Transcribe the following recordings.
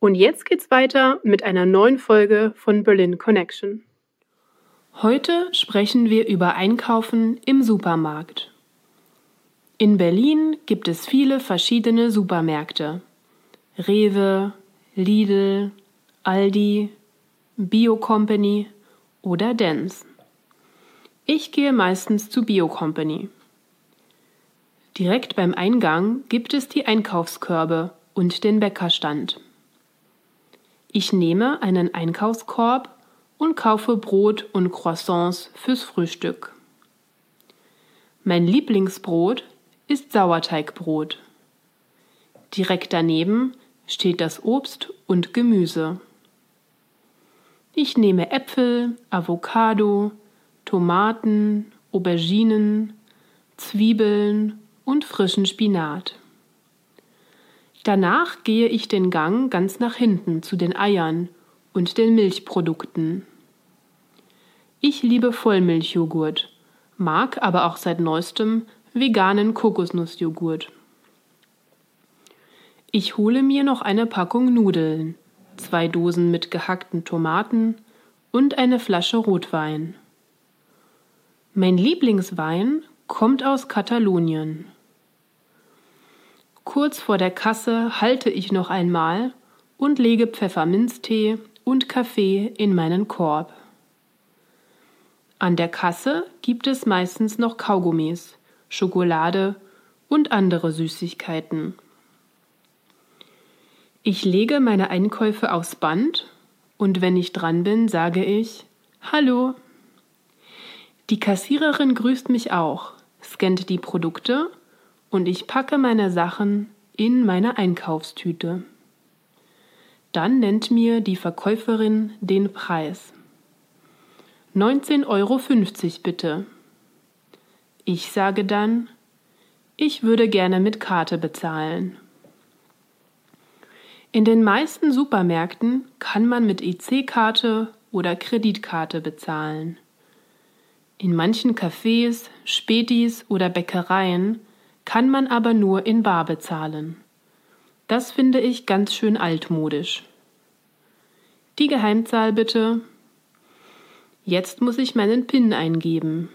Und jetzt geht's weiter mit einer neuen Folge von Berlin Connection. Heute sprechen wir über Einkaufen im Supermarkt. In Berlin gibt es viele verschiedene Supermärkte. Rewe, Lidl, Aldi, Bio Company oder Dens. Ich gehe meistens zu Bio Company. Direkt beim Eingang gibt es die Einkaufskörbe und den Bäckerstand. Ich nehme einen Einkaufskorb und kaufe Brot und Croissants fürs Frühstück. Mein Lieblingsbrot ist Sauerteigbrot. Direkt daneben steht das Obst und Gemüse. Ich nehme Äpfel, Avocado, Tomaten, Auberginen, Zwiebeln und frischen Spinat. Danach gehe ich den Gang ganz nach hinten zu den Eiern und den Milchprodukten. Ich liebe Vollmilchjoghurt, mag aber auch seit neuestem veganen Kokosnussjoghurt. Ich hole mir noch eine Packung Nudeln, zwei Dosen mit gehackten Tomaten und eine Flasche Rotwein. Mein Lieblingswein kommt aus Katalonien. Kurz vor der Kasse halte ich noch einmal und lege Pfefferminztee und Kaffee in meinen Korb. An der Kasse gibt es meistens noch Kaugummis, Schokolade und andere Süßigkeiten. Ich lege meine Einkäufe aufs Band und wenn ich dran bin, sage ich Hallo. Die Kassiererin grüßt mich auch, scannt die Produkte und ich packe meine Sachen in meine Einkaufstüte. Dann nennt mir die Verkäuferin den Preis. 19,50 Euro bitte. Ich sage dann, ich würde gerne mit Karte bezahlen. In den meisten Supermärkten kann man mit EC-Karte oder Kreditkarte bezahlen. In manchen Cafés, Spätis oder Bäckereien kann man aber nur in Bar bezahlen. Das finde ich ganz schön altmodisch. Die Geheimzahl bitte. Jetzt muss ich meinen PIN eingeben.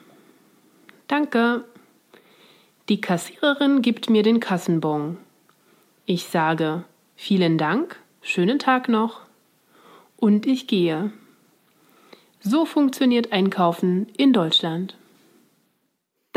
Danke. Die Kassiererin gibt mir den Kassenbon. Ich sage vielen Dank, schönen Tag noch. Und ich gehe. So funktioniert Einkaufen in Deutschland.